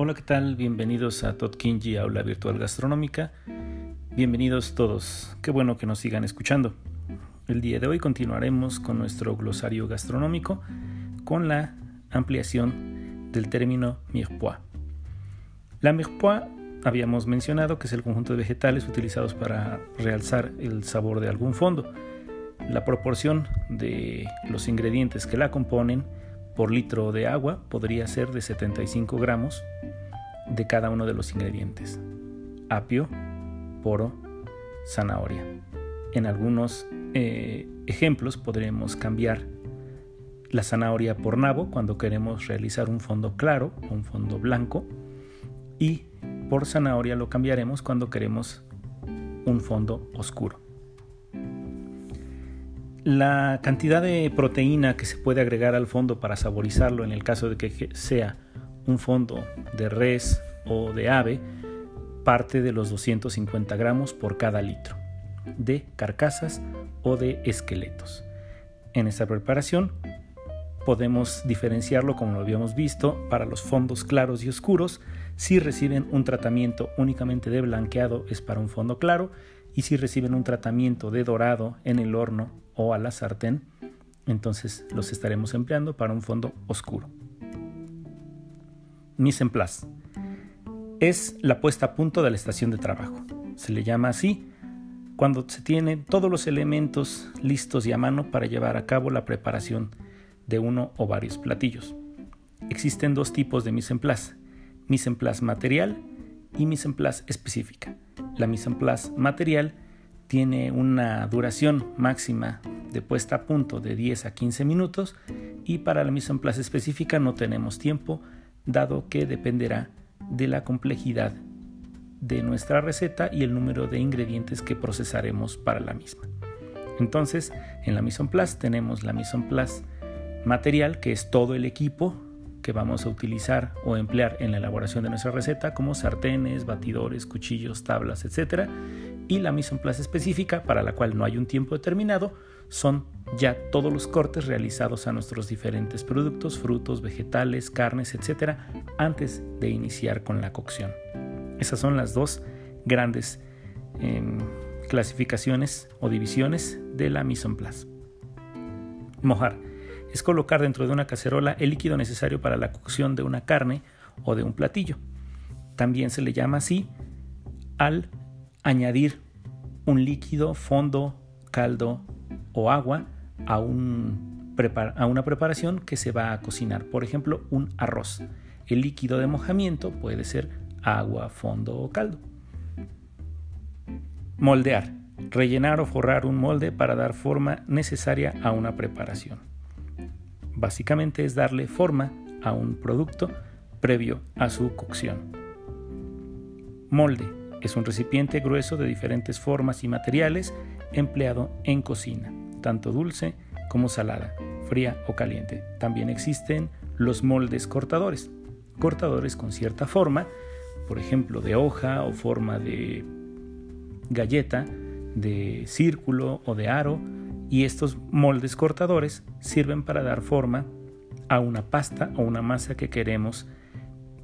Hola, ¿qué tal? Bienvenidos a Todd Kinji Aula Virtual Gastronómica. Bienvenidos todos. Qué bueno que nos sigan escuchando. El día de hoy continuaremos con nuestro glosario gastronómico con la ampliación del término mirepoix. La mirepoix habíamos mencionado que es el conjunto de vegetales utilizados para realzar el sabor de algún fondo. La proporción de los ingredientes que la componen por litro de agua podría ser de 75 gramos de cada uno de los ingredientes. Apio, poro, zanahoria. En algunos eh, ejemplos podremos cambiar la zanahoria por nabo cuando queremos realizar un fondo claro o un fondo blanco y por zanahoria lo cambiaremos cuando queremos un fondo oscuro. La cantidad de proteína que se puede agregar al fondo para saborizarlo en el caso de que sea un fondo de res o de ave parte de los 250 gramos por cada litro de carcasas o de esqueletos. En esta preparación podemos diferenciarlo como lo habíamos visto para los fondos claros y oscuros. Si reciben un tratamiento únicamente de blanqueado es para un fondo claro y si reciben un tratamiento de dorado en el horno o a la sartén, entonces los estaremos empleando para un fondo oscuro. Mise en. Es la puesta a punto de la estación de trabajo. Se le llama así cuando se tienen todos los elementos listos y a mano para llevar a cabo la preparación de uno o varios platillos. Existen dos tipos de mise en mise en material y mise en place específica. La mise en place material tiene una duración máxima de puesta a punto de 10 a 15 minutos y para la mise en place específica no tenemos tiempo dado que dependerá de la complejidad de nuestra receta y el número de ingredientes que procesaremos para la misma. Entonces, en la mise en place tenemos la mise en place material, que es todo el equipo que vamos a utilizar o emplear en la elaboración de nuestra receta, como sartenes, batidores, cuchillos, tablas, etc. Y la mise en place específica, para la cual no hay un tiempo determinado, son ya todos los cortes realizados a nuestros diferentes productos, frutos, vegetales, carnes, etc., antes de iniciar con la cocción. Esas son las dos grandes em, clasificaciones o divisiones de la mise en place. Mojar es colocar dentro de una cacerola el líquido necesario para la cocción de una carne o de un platillo. También se le llama así al añadir un líquido, fondo, caldo o agua a, un, a una preparación que se va a cocinar. Por ejemplo, un arroz. El líquido de mojamiento puede ser agua, fondo o caldo. Moldear. Rellenar o forrar un molde para dar forma necesaria a una preparación. Básicamente es darle forma a un producto previo a su cocción. Molde. Es un recipiente grueso de diferentes formas y materiales empleado en cocina, tanto dulce como salada, fría o caliente. También existen los moldes cortadores, cortadores con cierta forma, por ejemplo de hoja o forma de galleta, de círculo o de aro, y estos moldes cortadores sirven para dar forma a una pasta o una masa que queremos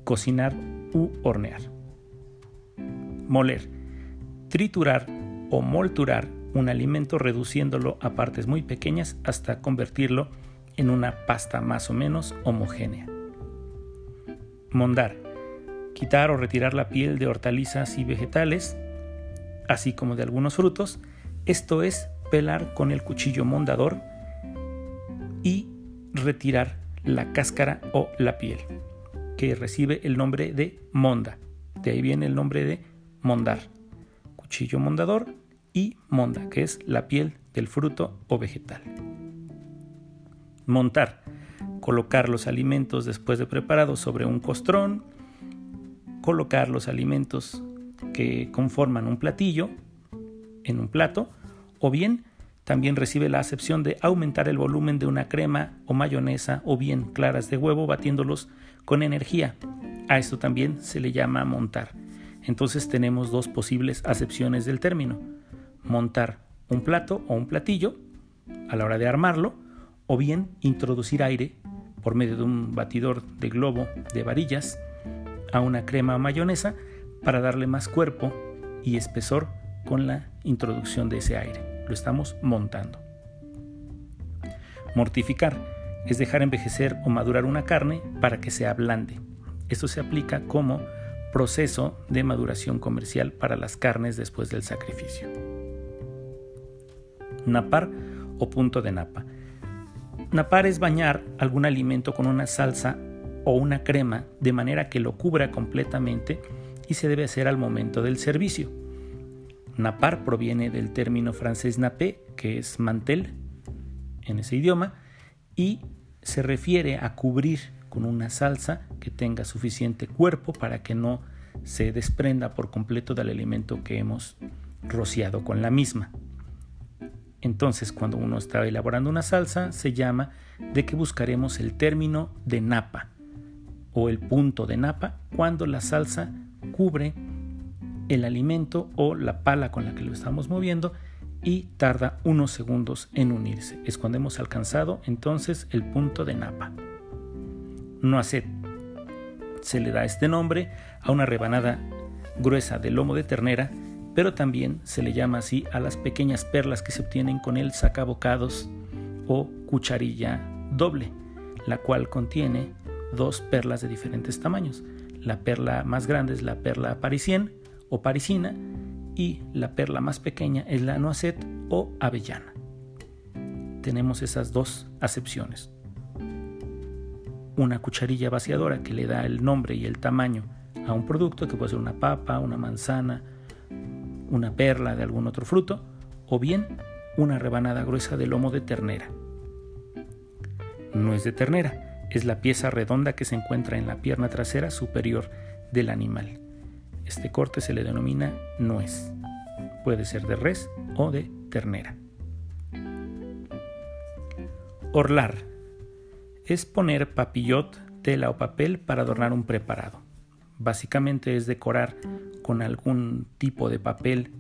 cocinar u hornear. Moler. Triturar o molturar un alimento reduciéndolo a partes muy pequeñas hasta convertirlo en una pasta más o menos homogénea. Mondar. Quitar o retirar la piel de hortalizas y vegetales, así como de algunos frutos. Esto es pelar con el cuchillo mondador y retirar la cáscara o la piel, que recibe el nombre de monda. De ahí viene el nombre de mondar. Cuchillo mondador y monda, que es la piel del fruto o vegetal. Montar. Colocar los alimentos después de preparados sobre un costrón. Colocar los alimentos que conforman un platillo en un plato. O bien también recibe la acepción de aumentar el volumen de una crema o mayonesa o bien claras de huevo batiéndolos con energía. A esto también se le llama montar. Entonces tenemos dos posibles acepciones del término montar un plato o un platillo a la hora de armarlo o bien introducir aire por medio de un batidor de globo de varillas a una crema o mayonesa para darle más cuerpo y espesor con la introducción de ese aire. Lo estamos montando. Mortificar es dejar envejecer o madurar una carne para que se ablande. Esto se aplica como proceso de maduración comercial para las carnes después del sacrificio. Napar o punto de napa. Napar es bañar algún alimento con una salsa o una crema de manera que lo cubra completamente y se debe hacer al momento del servicio. Napar proviene del término francés nappé, que es mantel en ese idioma, y se refiere a cubrir con una salsa que tenga suficiente cuerpo para que no se desprenda por completo del alimento que hemos rociado con la misma. Entonces, cuando uno está elaborando una salsa, se llama de que buscaremos el término de napa o el punto de napa cuando la salsa cubre el alimento o la pala con la que lo estamos moviendo y tarda unos segundos en unirse. Es cuando hemos alcanzado entonces el punto de napa. Noacet. Se le da este nombre a una rebanada gruesa de lomo de ternera, pero también se le llama así a las pequeñas perlas que se obtienen con el sacabocados o cucharilla doble, la cual contiene dos perlas de diferentes tamaños. La perla más grande es la perla parisien o parisina y la perla más pequeña es la noisette o avellana. Tenemos esas dos acepciones. Una cucharilla vaciadora que le da el nombre y el tamaño a un producto que puede ser una papa, una manzana, una perla de algún otro fruto o bien una rebanada gruesa de lomo de ternera. No es de ternera, es la pieza redonda que se encuentra en la pierna trasera superior del animal. Este corte se le denomina nuez. Puede ser de res o de ternera. Orlar es poner papillot, tela o papel para adornar un preparado. Básicamente es decorar con algún tipo de papel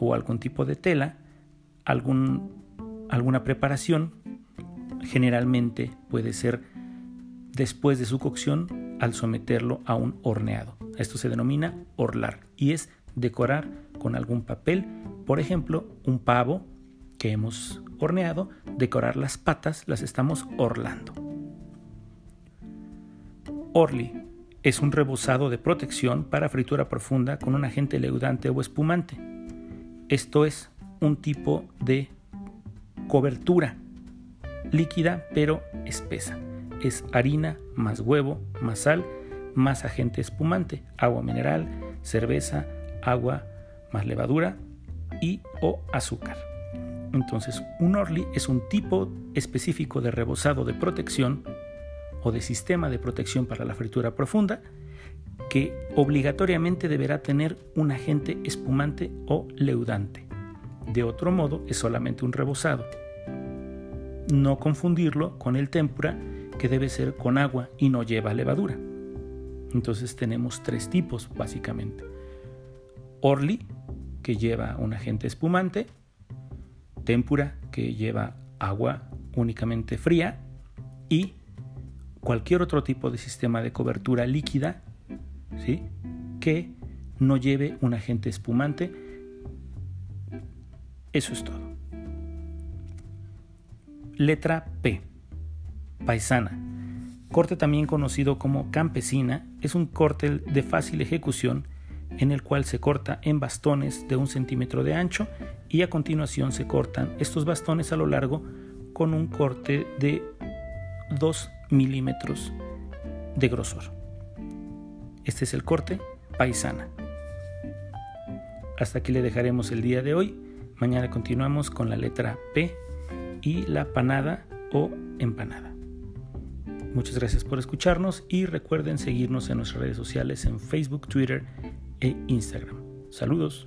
o algún tipo de tela algún, alguna preparación. Generalmente puede ser después de su cocción al someterlo a un horneado. Esto se denomina orlar y es decorar con algún papel, por ejemplo, un pavo que hemos horneado, decorar las patas, las estamos orlando. Orly es un rebozado de protección para fritura profunda con un agente leudante o espumante. Esto es un tipo de cobertura líquida pero espesa. Es harina más huevo más sal más agente espumante, agua mineral, cerveza, agua más levadura y o azúcar. Entonces, un Orly es un tipo específico de rebozado de protección o de sistema de protección para la fritura profunda que obligatoriamente deberá tener un agente espumante o leudante. De otro modo, es solamente un rebozado. No confundirlo con el tempura que debe ser con agua y no lleva levadura. Entonces tenemos tres tipos básicamente. Orly, que lleva un agente espumante, tempura, que lleva agua únicamente fría, y cualquier otro tipo de sistema de cobertura líquida, ¿sí? que no lleve un agente espumante. Eso es todo. Letra P. Paisana corte también conocido como campesina, es un corte de fácil ejecución en el cual se corta en bastones de un centímetro de ancho y a continuación se cortan estos bastones a lo largo con un corte de 2 milímetros de grosor. Este es el corte paisana. Hasta aquí le dejaremos el día de hoy. Mañana continuamos con la letra P y la panada o empanada. Muchas gracias por escucharnos y recuerden seguirnos en nuestras redes sociales en Facebook, Twitter e Instagram. Saludos.